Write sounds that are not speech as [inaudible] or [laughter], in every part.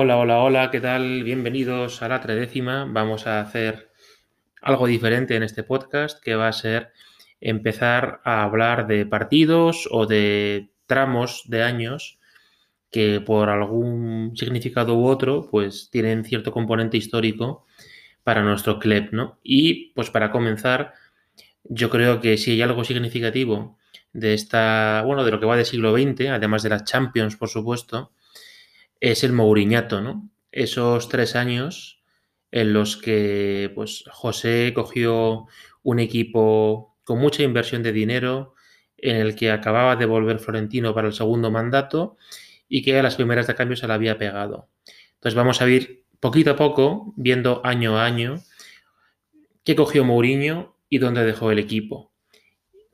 Hola, hola, hola, ¿qué tal? Bienvenidos a la tredécima. Vamos a hacer algo diferente en este podcast que va a ser empezar a hablar de partidos o de tramos de años que por algún significado u otro pues tienen cierto componente histórico para nuestro club, ¿no? Y pues para comenzar, yo creo que si hay algo significativo de esta, bueno, de lo que va del siglo XX, además de las Champions, por supuesto, es el Mouriñato, ¿no? Esos tres años en los que pues, José cogió un equipo con mucha inversión de dinero, en el que acababa de volver Florentino para el segundo mandato y que a las primeras de cambio se le había pegado. Entonces vamos a ir poquito a poco, viendo año a año, qué cogió Mourinho y dónde dejó el equipo.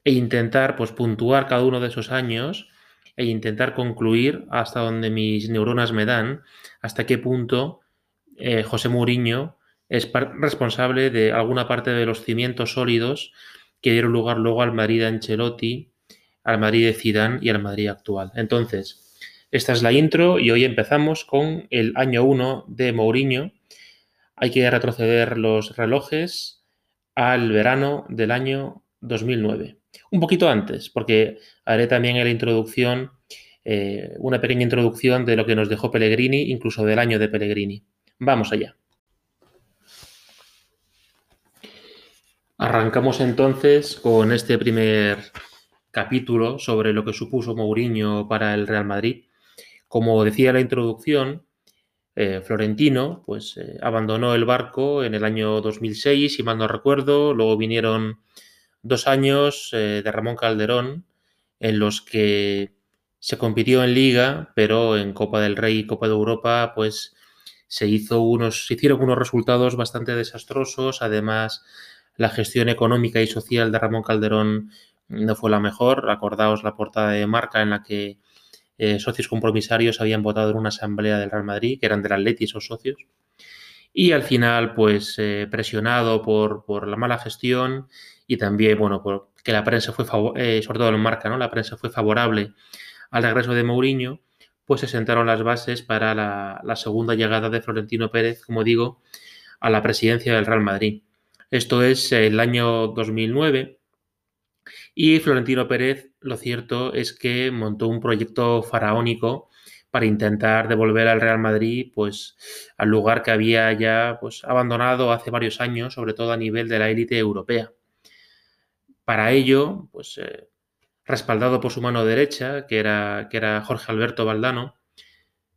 E intentar pues puntuar cada uno de esos años e intentar concluir hasta donde mis neuronas me dan, hasta qué punto eh, José Mourinho es responsable de alguna parte de los cimientos sólidos que dieron lugar luego al Madrid de Ancelotti, al Madrid de Zidane y al Madrid actual. Entonces, esta es la intro y hoy empezamos con el año 1 de Mourinho. Hay que retroceder los relojes al verano del año 2009 un poquito antes, porque haré también en la introducción eh, una pequeña introducción de lo que nos dejó Pellegrini, incluso del año de Pellegrini. Vamos allá. Arrancamos entonces con este primer capítulo sobre lo que supuso Mourinho para el Real Madrid. Como decía la introducción, eh, Florentino pues, eh, abandonó el barco en el año 2006, si mal no recuerdo, luego vinieron dos años eh, de Ramón Calderón en los que se compitió en Liga, pero en Copa del Rey y Copa de Europa, pues se hizo unos, hicieron unos resultados bastante desastrosos. Además, la gestión económica y social de Ramón Calderón no fue la mejor. Acordaos la portada de marca en la que eh, socios compromisarios habían votado en una asamblea del Real Madrid, que eran del Atleti esos socios. Y al final, pues eh, presionado por, por la mala gestión y también, bueno, que la prensa fue, eh, sobre todo en marca, ¿no? La prensa fue favorable al regreso de Mourinho, pues se sentaron las bases para la, segunda llegada de Florentino Pérez, como digo, a la presidencia del Real Madrid. Esto es el año 2009 y Florentino Pérez, lo cierto es que montó un proyecto faraónico para intentar devolver al Real Madrid pues al lugar que había ya pues abandonado hace varios años, sobre todo a nivel de la élite europea. Para ello, pues eh, respaldado por su mano derecha, que era, que era Jorge Alberto Valdano,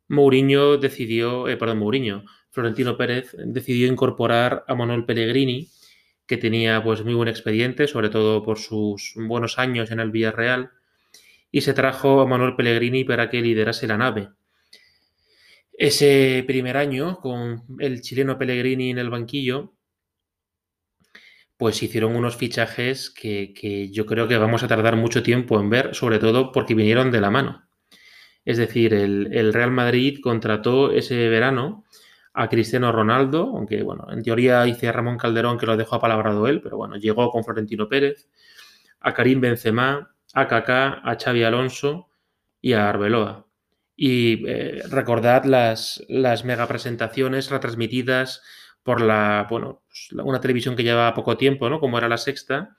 Mourinho decidió, eh, perdón, Mourinho, Florentino Pérez decidió incorporar a Manuel Pellegrini, que tenía pues muy buen expediente, sobre todo por sus buenos años en el Villarreal, y se trajo a Manuel Pellegrini para que liderase la nave. Ese primer año, con el chileno Pellegrini en el banquillo, pues hicieron unos fichajes que, yo creo que vamos a tardar mucho tiempo en ver, sobre todo porque vinieron de la mano. Es decir, el, Real Madrid contrató ese verano a Cristiano Ronaldo, aunque bueno, en teoría dice Ramón Calderón que lo dejó apalabrado él, pero bueno, llegó con Florentino Pérez, a Karim Benzema, a Kaká, a Xavi Alonso y a Arbeloa. Y eh, recordad las, las mega presentaciones retransmitidas por la, bueno, pues, una televisión que llevaba poco tiempo, ¿no? Como era la sexta,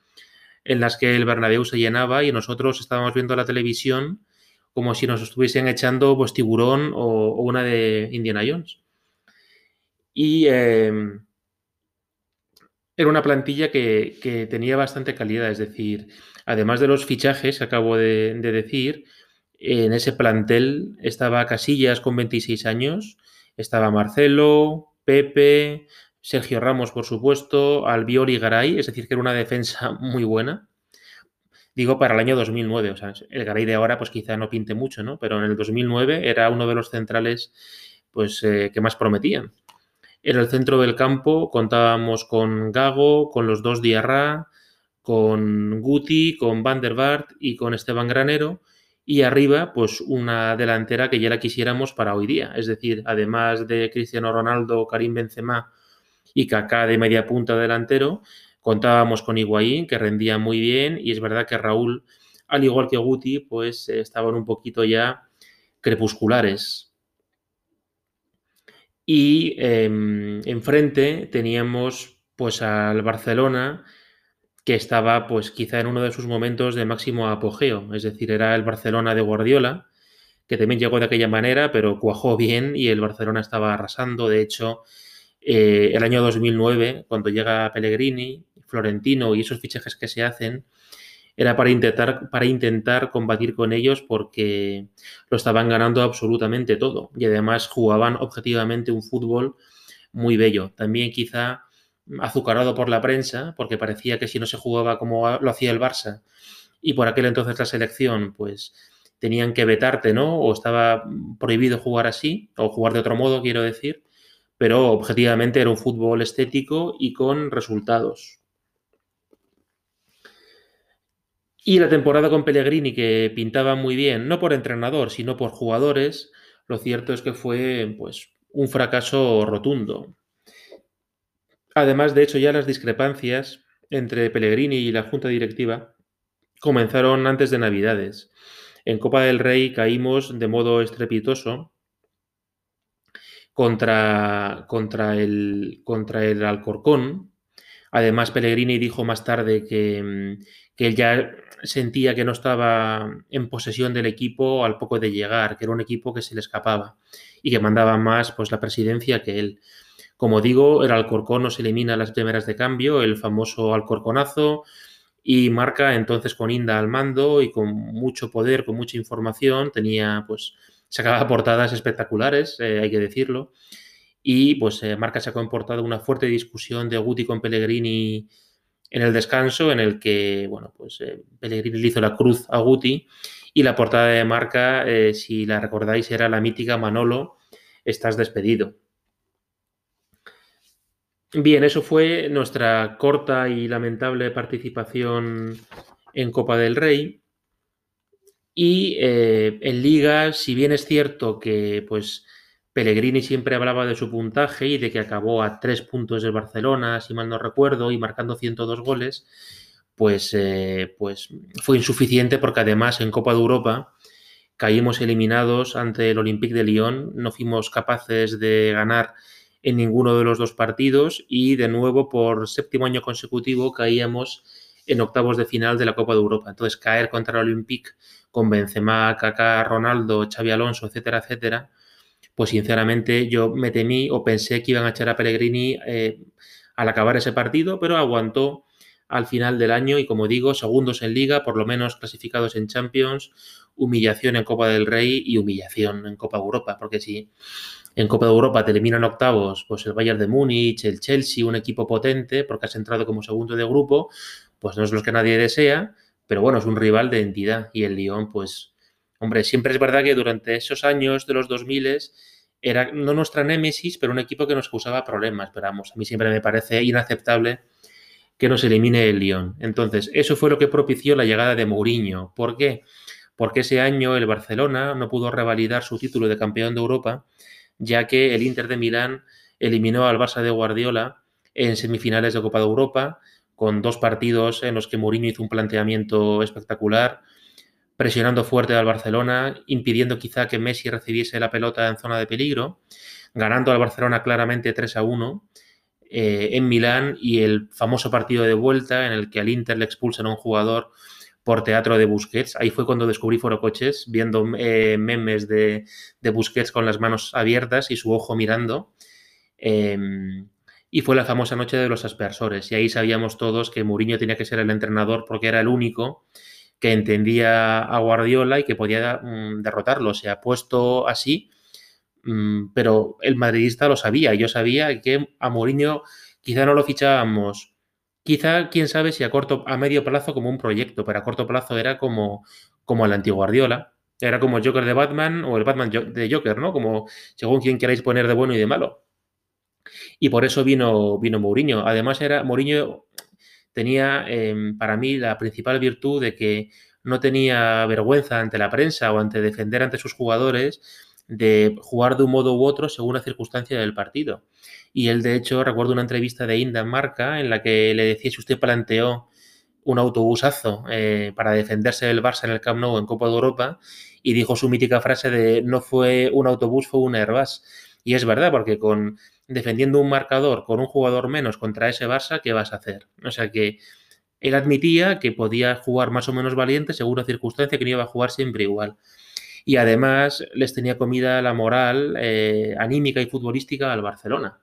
en las que el Bernabéu se llenaba y nosotros estábamos viendo la televisión como si nos estuviesen echando pues tiburón o, una de Indiana Jones. Y em, era una plantilla que, tenía bastante calidad, es decir, además de los fichajes que acabo de, de decir, en ese plantel estaba Casillas con 26 años, estaba Marcelo, Pepe, Sergio Ramos, por supuesto, Albiol y Garay, es decir, que era una defensa [laughs] muy buena. Digo, para el año 2009, o sea, el Garay de ahora pues quizá no pinte mucho, ¿no? Pero en el 2009 era uno de los centrales pues eh, que más prometían. En el centro del campo contábamos con Gago, con los dos Diarra, con Guti, con Van der Vaart y con Esteban Granero y arriba, pues una delantera que ya la quisiéramos para hoy día. Es decir, además de Cristiano Ronaldo, Karim Benzema y Kaká de media punta delantero, contábamos con Higuaín, que rendía muy bien, y es verdad que Raúl, al igual que Guti, pues estaban un poquito ya crepusculares. Y em, enfrente teníamos pues al Barcelona, que estaba pues quizá en uno de sus momentos de máximo apogeo, es decir, era el Barcelona de Guardiola, que también llegó de aquella manera, pero cuajó bien y el Barcelona estaba arrasando. De hecho, eh, el año 2009, cuando llega Pellegrini, Florentino y esos fichajes que se hacen, era para intentar, para intentar combatir con ellos porque lo estaban ganando absolutamente todo y además jugaban objetivamente un fútbol muy bello. También quizá azucarado por la prensa, porque parecía que si no se jugaba como lo hacía el Barça y por aquel entonces la selección, pues tenían que vetarte, ¿no? O estaba prohibido jugar así, o jugar de otro modo, quiero decir, pero objetivamente era un fútbol estético y con resultados. Y la temporada con Pellegrini, que pintaba muy bien, no por entrenador, sino por jugadores, lo cierto es que fue pues, un fracaso rotundo. Además, de hecho, ya las discrepancias entre Pellegrini y la junta directiva comenzaron antes de Navidades. En Copa del Rey caímos de modo estrepitoso contra, contra, el, contra el Alcorcón. Además, Pellegrini dijo más tarde que, que él ya sentía que no estaba en posesión del equipo al poco de llegar, que era un equipo que se le escapaba y que mandaba más pues, la presidencia que él. Como digo, el Alcorcón nos elimina las primeras de cambio, el famoso Alcorconazo, y marca entonces con Inda al mando y con mucho poder, con mucha información, tenía pues sacaba portadas espectaculares, eh, hay que decirlo, y pues eh, marca sacó en portada una fuerte discusión de Guti con Pellegrini en el descanso, en el que, bueno, pues eh, Pellegrini le hizo la cruz a Guti. Y la portada de marca, si la recordáis, era la mítica Manolo, estás despedido. Bien, eso fue nuestra corta y lamentable participación en Copa del Rey. Y eh, en Liga, si bien es cierto que pues Pellegrini siempre hablaba de su puntaje y de que acabó a tres puntos del Barcelona, si mal no recuerdo, y marcando 102 goles, pues, eh, pues fue insuficiente porque además en Copa de Europa caímos eliminados ante el Olympique de Lyon, no fuimos capaces de ganar en ninguno de los dos partidos y de nuevo por séptimo año consecutivo caíamos en octavos de final de la Copa de Europa. Entonces caer contra el Olympique con Benzema, Kaká, Ronaldo, Xavi Alonso, etcétera, etcétera, pues sinceramente yo me temí o pensé que iban a echar a Pellegrini eh, al acabar ese partido, pero aguantó al final del año y como digo, segundos en liga, por lo menos clasificados en Champions, humillación en Copa del Rey y humillación en Copa Europa, porque si en Copa de Europa te eliminan octavos, pues el Bayern de Múnich, el Chelsea, un equipo potente, porque has entrado como segundo de grupo, pues no es lo que nadie desea, pero bueno, es un rival de entidad. Y el Lyon, pues, hombre, siempre es verdad que durante esos años de los 2000 era no nuestra némesis, pero un equipo que nos causaba problemas. Pero vamos, a mí siempre me parece inaceptable que nos elimine el Lyon. Entonces, eso fue lo que propició la llegada de Mourinho. ¿Por qué? Porque ese año el Barcelona no pudo revalidar su título de campeón de Europa ya que el Inter de Milán eliminó al Barça de Guardiola en semifinales de Copa de Europa, con dos partidos en los que Mourinho hizo un planteamiento espectacular, presionando fuerte al Barcelona, impidiendo quizá que Messi recibiese la pelota en zona de peligro, ganando al Barcelona claramente 3 a 1 eh, en Milán y el famoso partido de vuelta en el que al Inter le expulsan a un jugador por teatro de Busquets. Ahí fue cuando descubrí Forocoches, viendo eh, memes de, Busquets con las manos abiertas y su ojo mirando. Em, y fue la famosa noche de los aspersores. Y ahí sabíamos todos que Mourinho tenía que ser el entrenador porque era el único que entendía a Guardiola y que podía mm, derrotarlo. Se ha puesto así, mm, pero el madridista lo sabía. Yo sabía que a Mourinho quizá no lo fichábamos Quizá, quién sabe si a corto, a medio plazo como un proyecto, pero a corto plazo era como, como el antiguo Guardiola. Era como el Joker de Batman o el Batman de Joker, ¿no? Como según quien queráis poner de bueno y de malo. Y por eso vino, vino Mourinho. Además, era Mourinho tenía em, para mí la principal virtud de que no tenía vergüenza ante la prensa o ante defender ante sus jugadores de jugar de un modo u otro según la circunstancia del partido. Y él, de hecho, recuerdo una entrevista de Inda Marca en la que le decía si usted planteó un autobusazo eh, para defenderse del Barça en el Camp Nou en Copa de Europa y dijo su mítica frase de no fue un autobús, fue un Airbus. Y es verdad, porque con defendiendo un marcador con un jugador menos contra ese Barça, ¿qué vas a hacer? O sea que él admitía que podía jugar más o menos valiente según la circunstancia, que no iba a jugar siempre igual. Y además les tenía comida la moral eh, anímica y futbolística al Barcelona.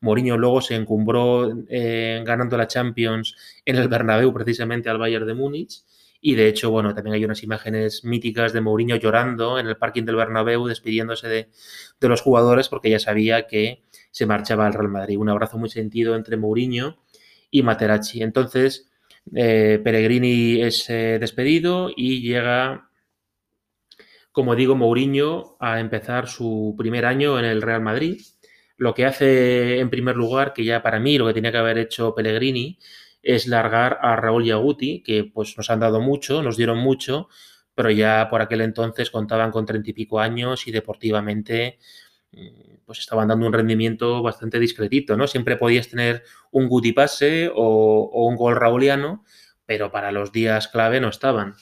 Mourinho luego se encumbró eh, ganando la Champions en el Bernabéu precisamente al Bayern de Múnich. Y de hecho, bueno, también hay unas imágenes míticas de Mourinho llorando en el parking del Bernabéu, despidiéndose de, los jugadores porque ya sabía que se marchaba al Real Madrid. Un abrazo muy sentido entre Mourinho y Materazzi. Entonces, eh, Peregrini es despedido y llega, como digo, Mourinho a empezar su primer año en el Real Madrid. Lo que hace en primer lugar, que ya para mí lo que tenía que haber hecho Pellegrini, es largar a Raúl Yaguti, que pues nos han dado mucho, nos dieron mucho, pero ya por aquel entonces contaban con treinta y pico años y deportivamente mm, pues estaban dando un rendimiento bastante discretito, ¿no? Siempre podías tener un goodie pase o, un gol rauliano, pero para los días clave no estaban.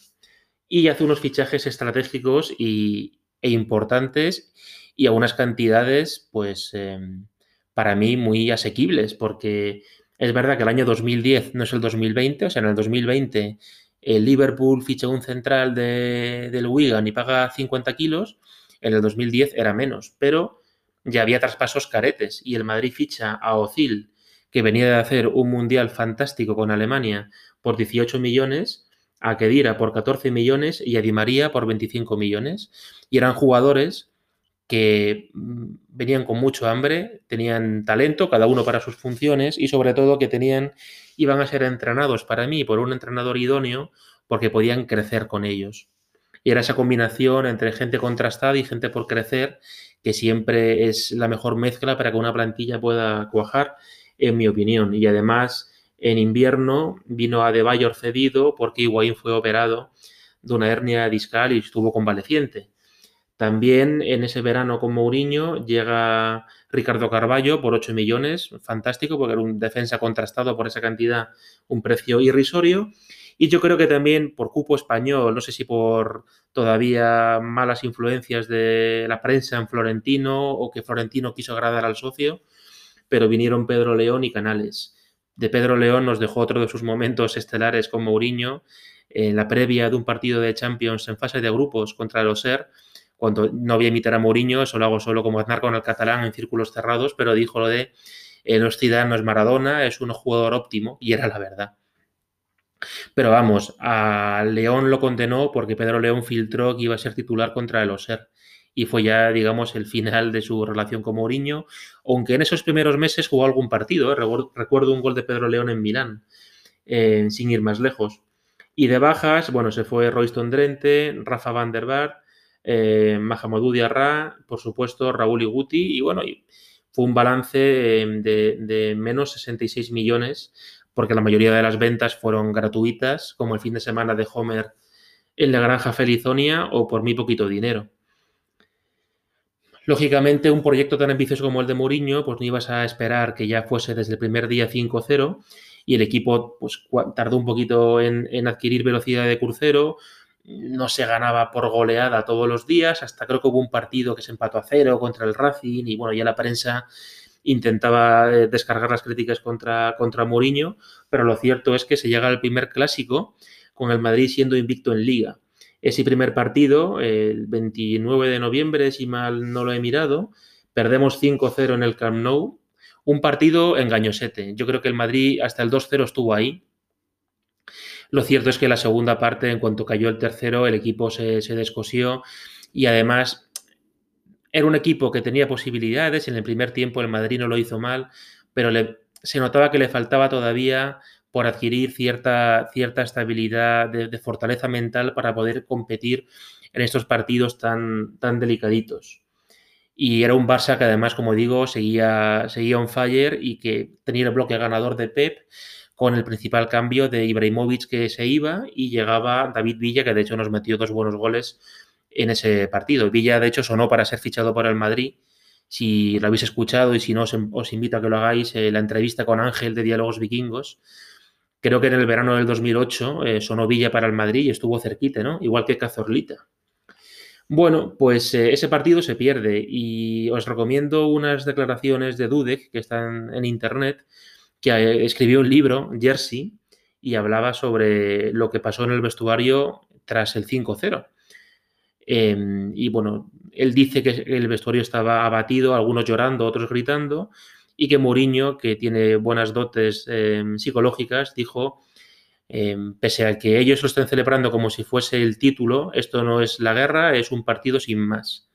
Y hace unos fichajes estratégicos y, e importantes y a unas cantidades, pues, em, para mí muy asequibles, porque es verdad que el año 2010 no es el 2020, o sea, en el 2020 el Liverpool ficha un central de, del Wigan y paga 50 kilos, en el 2010 era menos, pero ya había traspasos caretes y el Madrid ficha a Ozil, que venía de hacer un mundial fantástico con Alemania por 18 millones, a Kedira por 14 millones y a Di María por 25 millones. Y eran jugadores que mm, venían con mucho hambre, tenían talento, cada uno para sus funciones y sobre todo que tenían, iban a ser entrenados para mí por un entrenador idóneo porque podían crecer con ellos. Y era esa combinación entre gente contrastada y gente por crecer que siempre es la mejor mezcla para que una plantilla pueda cuajar, en mi opinión. Y además, en invierno vino a De Bayor cedido porque Higuaín fue operado de una hernia discal y estuvo convaleciente. También en ese verano con Mourinho llega Ricardo Carballo por 8 millones, fantástico, porque era un defensa contrastado por esa cantidad, un precio irrisorio. Y yo creo que también por cupo español, no sé si por todavía malas influencias de la prensa en Florentino o que Florentino quiso agradar al socio, pero vinieron Pedro León y Canales. De Pedro León nos dejó otro de sus momentos estelares con Mourinho en la previa de un partido de Champions en fase de grupos contra el Oser, cuando no voy a imitar a Mourinho, eso lo hago solo como Aznar con el catalán en círculos cerrados, pero dijo lo de eh, no no es Maradona, es un jugador óptimo, y era la verdad. Pero vamos, a León lo condenó porque Pedro León filtró que iba a ser titular contra el Oser. Y fue ya, digamos, el final de su relación con Mourinho, aunque en esos primeros meses jugó algún partido. ¿eh? Recuerdo un gol de Pedro León en Milán, eh, sin ir más lejos. Y de bajas, bueno, se fue Royston Drente, Rafa van der Bar, eh, Mahamadou Diarra, por supuesto, Raúl Iguti, y bueno, fue un balance de, de menos 66 millones porque la mayoría de las ventas fueron gratuitas, como el fin de semana de Homer en la granja Felizonia o por muy poquito dinero. Lógicamente, un proyecto tan ambicioso como el de Mourinho, pues no ibas a esperar que ya fuese desde el primer día 5-0 y el equipo pues, tardó un poquito en, adquirir velocidad de crucero, no se ganaba por goleada todos los días, hasta creo que hubo un partido que se empató a cero contra el Racing y bueno, ya la prensa intentaba eh, descargar las críticas contra, contra Mourinho, pero lo cierto es que se llega al primer clásico con el Madrid siendo invicto en liga. Ese primer partido, el 29 de noviembre, si mal no lo he mirado, perdemos 5-0 en el Camp Nou, un partido engañosete. Yo creo que el Madrid hasta el 2-0 estuvo ahí. Lo cierto es que la segunda parte, en cuanto cayó el tercero, el equipo se, se descosió y además era un equipo que tenía posibilidades, en el primer tiempo el Madrid no lo hizo mal, pero se notaba que le faltaba todavía por adquirir cierta, cierta estabilidad de, fortaleza mental para poder competir en estos partidos tan, tan delicaditos. Y era un Barça que además, como digo, seguía, seguía on fire y que tenía el bloque ganador de Pep con el principal cambio de Ibrahimovic que se iba y llegaba David Villa, que de hecho nos metió dos buenos goles en ese partido. Villa, de hecho, sonó para ser fichado por el Madrid. Si lo habéis escuchado y si no, os, invito a que lo hagáis, eh, la entrevista con Ángel de Diálogos Vikingos. Creo que en el verano del 2008 eh, sonó Villa para el Madrid y estuvo cerquita, ¿no? Igual que Cazorlita. Bueno, pues eh, ese partido se pierde y os recomiendo unas declaraciones de Dudek que están en internet, que eh, escribió un libro, Jersey, y hablaba sobre lo que pasó en el vestuario tras el 5-0. Em, y bueno, él dice que el vestuario estaba abatido, algunos llorando, otros gritando, y que Mourinho, que tiene buenas dotes em, psicológicas, dijo, em, pese a que ellos lo estén celebrando como si fuese el título, esto no es la guerra, es un partido sin más.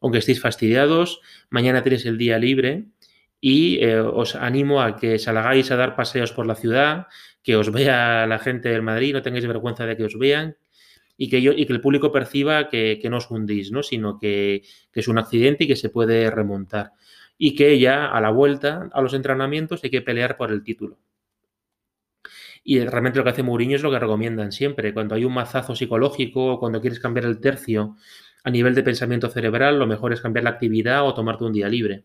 Aunque estéis fastidiados, mañana tenéis el día libre y eh, os animo a que salgáis a dar paseos por la ciudad, que os vea la gente del Madrid, no tengáis vergüenza de que os vean, y que, el público perciba que, no os hundís, ¿no? sino que, es un accidente y que se puede remontar. Y que ya a la vuelta a los entrenamientos hay que pelear por el título. Y realmente lo que hace Mourinho es lo que recomiendan siempre. Cuando hay un mazazo psicológico, cuando quieres cambiar el tercio a nivel de pensamiento cerebral, lo mejor es cambiar la actividad o tomarte un día libre.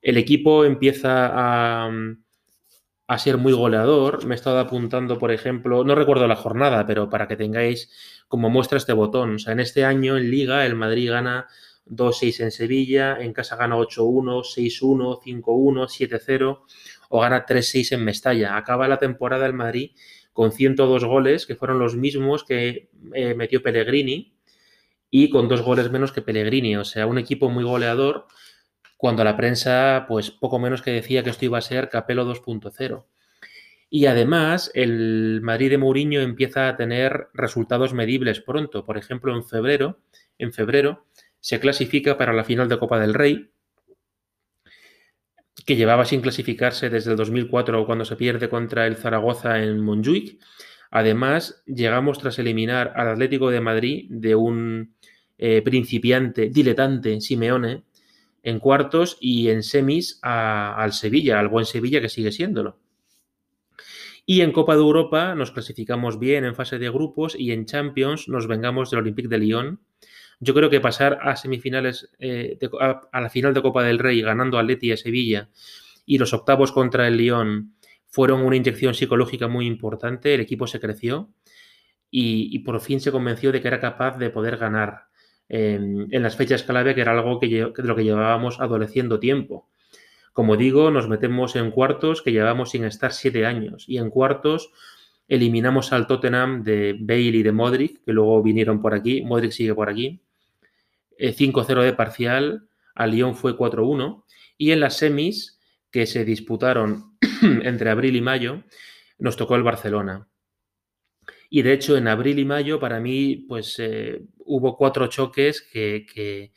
El equipo empieza a, a ser muy goleador. Me he estado apuntando, por ejemplo, no recuerdo la jornada, pero para que tengáis como muestra este botón. O sea, en este año en Liga el Madrid gana 2-6 en Sevilla, en casa gana 8-1, 6-1, 5-1, 7-0 o gana 3-6 en Mestalla. Acaba la temporada el Madrid con 102 goles, que fueron los mismos que eh, metió Pellegrini, y con dos goles menos que Pellegrini. O sea, un equipo muy goleador cuando la prensa, pues poco menos que decía que esto iba a ser Capelo 2.0. Y además, el Madrid de Mourinho empieza a tener resultados medibles pronto. Por ejemplo, en febrero, en febrero se clasifica para la final de Copa del Rey, que llevaba sin clasificarse desde el 2004 cuando se pierde contra el Zaragoza en Montjuic. Además, llegamos tras eliminar al Atlético de Madrid de un eh, principiante, diletante, Simeone, en cuartos y en semis al Sevilla, al buen Sevilla que sigue siéndolo. Y en Copa de Europa nos clasificamos bien en fase de grupos y en Champions nos vengamos del Olympique de Lyon. Yo creo que pasar a semifinales, eh, a, la final de Copa del Rey ganando a Leti y a Sevilla y los octavos contra el Lyon fueron una inyección psicológica muy importante. El equipo se creció y por fin se convenció de que era capaz de poder ganar en, las fechas clave, que era algo que, de lo que llevábamos adoleciendo tiempo. Como digo, nos metemos en cuartos que llevamos sin estar siete años y en cuartos eliminamos al Tottenham de Bale y de Modric, que luego vinieron por aquí, Modric sigue por aquí, 5-0 eh, de parcial, al Lyon fue 4-1 y en las semis que se disputaron [clears throat] entre abril y mayo nos tocó el Barcelona. Y de hecho, en abril y mayo, para mí, pues eh, hubo cuatro choques que, que,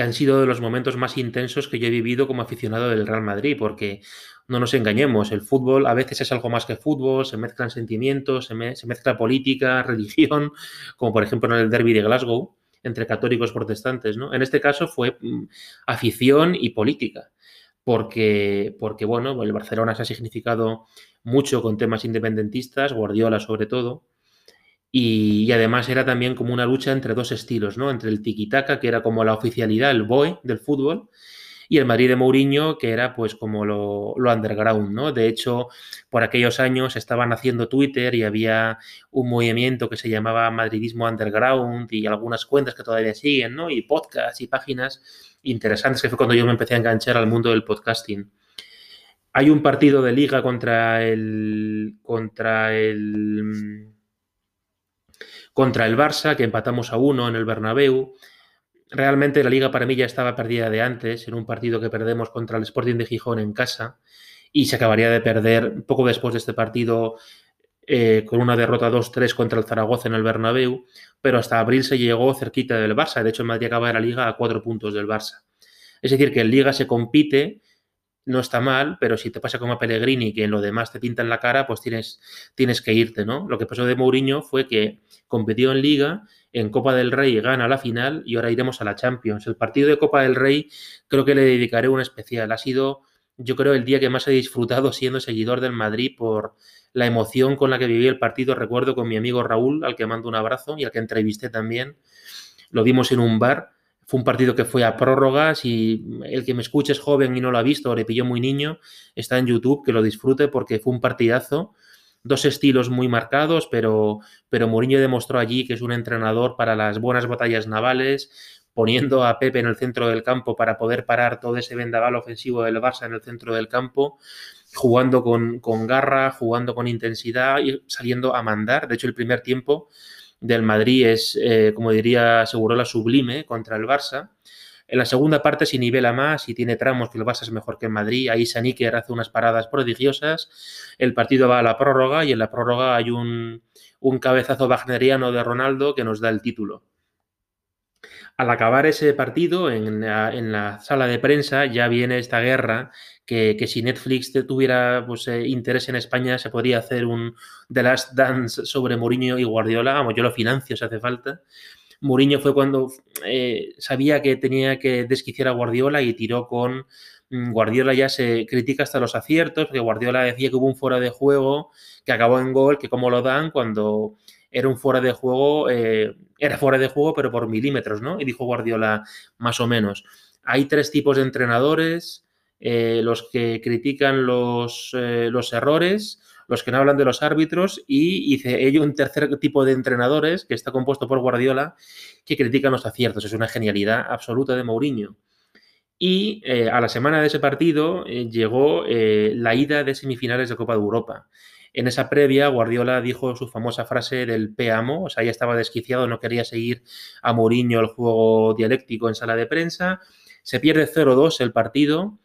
han sido de los momentos más intensos que yo he vivido como aficionado del Real Madrid, porque no nos engañemos, el fútbol a veces es algo más que fútbol, se mezclan sentimientos, se, se mezcla política, [laughs] religión, como por ejemplo en el derby de Glasgow, entre católicos protestantes, ¿no? En este caso fue mm, afición y política porque, porque bueno, el Barcelona se ha significado mucho con temas independentistas, Guardiola sobre todo, y, además era también como una lucha entre dos estilos, ¿no? Entre el tiki-taka, que era como la oficialidad, el boy del fútbol, y el Madrid de Mourinho, que era pues como lo, underground, ¿no? De hecho, por aquellos años estaban haciendo Twitter y había un movimiento que se llamaba Madridismo Underground y algunas cuentas que todavía siguen, ¿no? Y podcasts y páginas interesantes, que fue cuando yo me empecé a enganchar al mundo del podcasting. Hay un partido de liga contra el. contra el. contra el Barça, que empatamos a uno en el Bernabéu. Realmente la liga para mí ya estaba perdida de antes, en un partido que perdemos contra el Sporting de Gijón en casa, y se acabaría de perder poco después de este partido eh, con una derrota 2-3 contra el Zaragoza en el Bernabéu, pero hasta abril se llegó cerquita del Barça. De hecho, en Madrid acaba la liga a cuatro puntos del Barça. Es decir, que en liga se compite, no está mal, pero si te pasa como a Pellegrini, que en lo demás te pintan la cara, pues tienes, tienes que irte, ¿no? Lo que pasó de Mourinho fue que compitió en liga, en Copa del Rey gana la final y ahora iremos a la Champions. El partido de Copa del Rey creo que le dedicaré un especial. Ha sido, yo creo, el día que más he disfrutado siendo seguidor del Madrid por la emoción con la que viví el partido, recuerdo con mi amigo Raúl, al que mando un abrazo y al que entrevisté también. Lo vimos en un bar. Fue un partido que fue a prórrogas y el que me escuche es joven y no lo ha visto o le pilló muy niño, está en YouTube, que lo disfrute porque fue un partidazo dos estilos muy marcados, pero, pero Mourinho demostró allí que es un entrenador para las buenas batallas navales, poniendo a Pepe en el centro del campo para poder parar todo ese vendaval ofensivo del Barça en el centro del campo, jugando con, con garra, jugando con intensidad y saliendo a mandar. De hecho, el primer tiempo del Madrid es, eh, como diría la sublime contra el Barça. En la segunda parte se nivela más y tiene tramos que el Barça es mejor que el Madrid. Ahí Saníker hace unas paradas prodigiosas. El partido va a la prórroga y en la prórroga hay un, un cabezazo wagneriano de Ronaldo que nos da el título. Al acabar ese partido, en la, sala de prensa, ya viene esta guerra que, si Netflix tuviera pues, eh, interés en España, se podría hacer un The Last Dance sobre Mourinho y Guardiola. Vamos, yo lo financio si hace falta. Mourinho fue cuando eh, sabía que tenía que desquiciar a Guardiola y tiró con mm, Guardiola ya se critica hasta los aciertos, porque Guardiola decía que hubo un fuera de juego que acabó en gol, que cómo lo dan cuando era un fuera de juego, eh, era fuera de juego, pero por milímetros, ¿no? Y dijo Guardiola más o menos. Hay tres tipos de entrenadores, eh, los que critican los, los, errores, los que no hablan de los árbitros y dice ello un tercer tipo de entrenadores que está compuesto por Guardiola que critican los aciertos. Es una genialidad absoluta de Mourinho. Y a la semana de ese partido llegó la ida de semifinales de Copa de Europa. En esa previa, Guardiola dijo su famosa frase del P-Amo, o sea, ya estaba desquiciado, no quería seguir a Mourinho el juego dialéctico en sala de prensa. Se pierde 0-2 el partido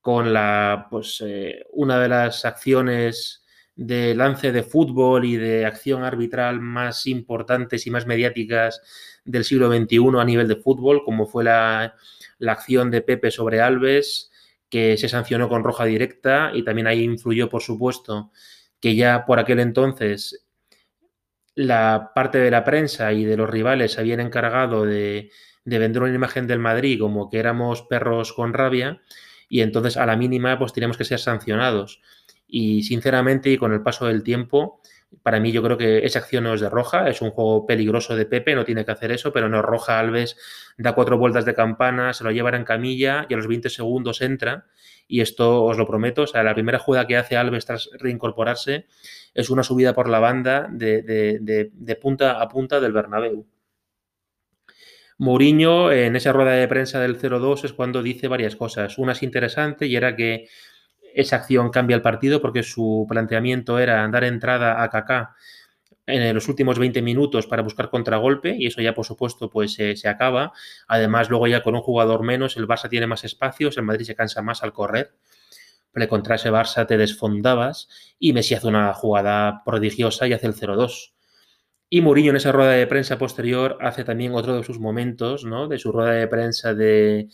con la, pues, eh, una de las acciones de lance de fútbol y de acción arbitral más importantes y más mediáticas del siglo XXI a nivel de fútbol, como fue la, la acción de Pepe sobre Alves, que se sancionó con roja directa y también ahí influyó, por supuesto, que ya por aquel entonces la parte de la prensa y de los rivales se habían encargado de, vender una imagen del Madrid como que éramos perros con rabia y entonces a la mínima pues teníamos que ser sancionados. Y sinceramente y con el paso del tiempo, para mí yo creo que esa acción no es de roja, es un juego peligroso de Pepe, no tiene que hacer eso, pero no roja Alves, da cuatro vueltas de campana, se lo lleva en camilla y a los 20 segundos entra y esto os lo prometo, o sea, la primera jugada que hace Alves tras reincorporarse es una subida por la banda de, punta a punta del Bernabéu. Mourinho en esa rueda de prensa del 0-2 es cuando dice varias cosas. Una es interesante y era que esa acción cambia el partido porque su planteamiento era dar entrada a Kaká en los últimos 20 minutos para buscar contragolpe y eso ya por supuesto pues se acaba. Además luego ya con un jugador menos el Barça tiene más espacios, el Madrid se cansa más al correr. Pero contra ese Barça te desfondabas y Messi hace una jugada prodigiosa y hace el 0-2. Y Mourinho en esa rueda de prensa posterior hace también otro de sus momentos, ¿no? De su rueda de prensa de,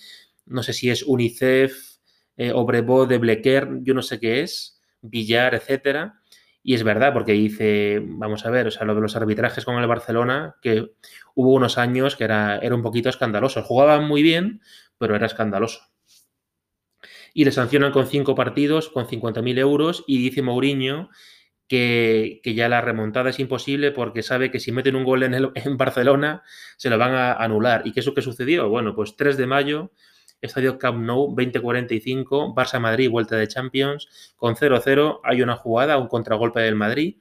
no sé si es UNICEF, eh, de Blequer, yo no sé qué es, Villar, etcétera y es verdad, porque dice, vamos a ver, o sea, lo de los arbitrajes con el Barcelona, que hubo unos años que era, era un poquito escandaloso. Jugaban muy bien, pero era escandaloso. Y le sancionan con cinco partidos, con 50.000 euros, y dice Mourinho que, ya la remontada es imposible porque sabe que si meten un gol en, en Barcelona se lo van a anular. ¿Y qué es lo que sucedió? Bueno, pues 3 de mayo Estadio Camp Nou 2045, Barça-Madrid, vuelta de Champions, con 0-0 hay una jugada, un contragolpe del Madrid,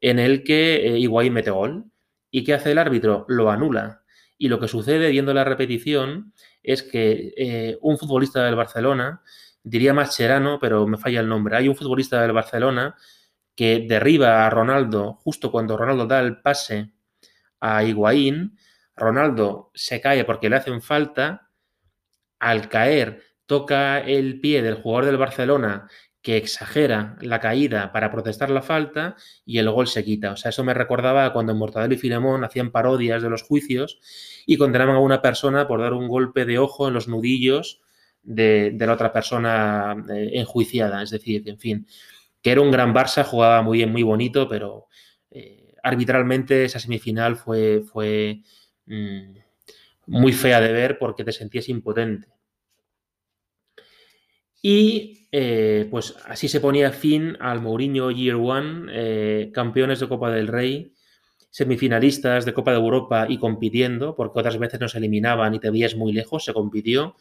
en el que eh, Higuaín mete gol. ¿Y qué hace el árbitro? Lo anula. Y lo que sucede, viendo la repetición, es que eh, un futbolista del Barcelona, diría más Cherano, pero me falla el nombre, hay un futbolista del Barcelona que derriba a Ronaldo justo cuando Ronaldo da el pase a Higuaín, Ronaldo se cae porque le hacen falta al caer toca el pie del jugador del Barcelona que exagera la caída para protestar la falta y el gol se quita. O sea, eso me recordaba cuando Mortadelo y Filemón hacían parodias de los juicios y condenaban a una persona por dar un golpe de ojo en los nudillos de, la otra persona eh, enjuiciada. Es decir, en fin, que era un gran Barça, jugaba muy bien, muy bonito, pero eh, arbitralmente esa semifinal fue, fue mm, muy fea de ver porque te sentías impotente. Y eh, pues así se ponía fin al Mourinho Year One, eh, campeones de Copa del Rey, semifinalistas de Copa de Europa y compitiendo, porque otras veces nos eliminaban y te veías muy lejos, se compitió.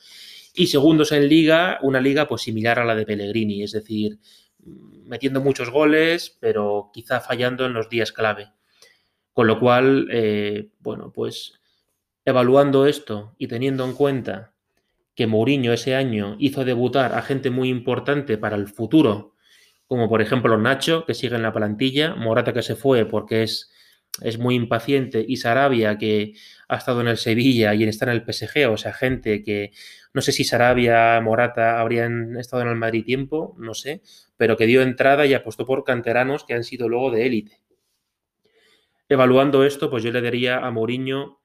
Y segundos en liga, una liga pues similar a la de Pellegrini, es decir, metiendo muchos goles, pero quizá fallando en los días clave. Con lo cual, eh, bueno, pues evaluando esto y teniendo en cuenta que Mourinho ese año hizo debutar a gente muy importante para el futuro, como por ejemplo Nacho, que sigue en la plantilla, Morata que se fue porque es, es muy impaciente, y Sarabia, que ha estado en el Sevilla y está en el PSG, o sea, gente que no sé si Sarabia, Morata habrían estado en el Madrid tiempo, no sé, pero que dio entrada y apostó por canteranos que han sido luego de élite. Evaluando esto, pues yo le daría a Mourinho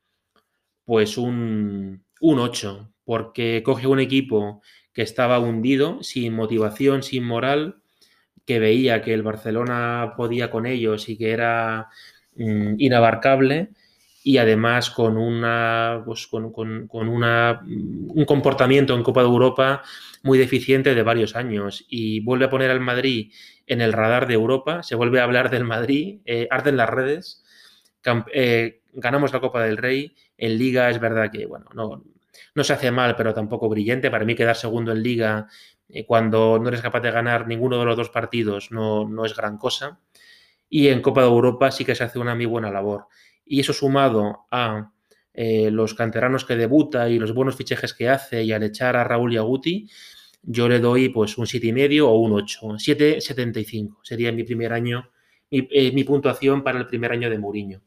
pues un, un 8, porque coge un equipo que estaba hundido, sin motivación, sin moral, que veía que el Barcelona podía con ellos y que era mm, inabarcable y además con una pues, con, con, con una, un comportamiento en Copa de Europa muy deficiente de varios años. Y vuelve a poner al Madrid en el radar de Europa, se vuelve a hablar del Madrid, eh, arden las redes, eh, ganamos la Copa del Rey, en Liga es verdad que, bueno, no, se hace mal, pero tampoco brillante. Para mí quedar segundo en liga eh, cuando no eres capaz de ganar ninguno de los dos partidos no, no, es gran cosa. Y en Copa de Europa sí que se hace una muy buena labor. Y eso sumado a eh, los canteranos que debuta y los buenos fichajes que hace y al echar a Raúl y a yo le doy pues un 7,5 o un 8. 7,75 sería mi primer año, mi, mi, puntuación para el primer año de Mourinho.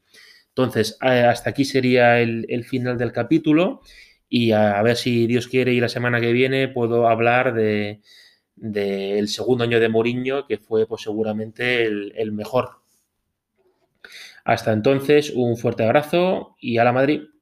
Entonces, eh, hasta aquí sería el, final del capítulo y a, ver si Dios quiere y la semana que viene puedo hablar de del segundo año de Mourinho, que fue pues, seguramente el, el mejor. Hasta entonces, un fuerte abrazo y a la Madrid.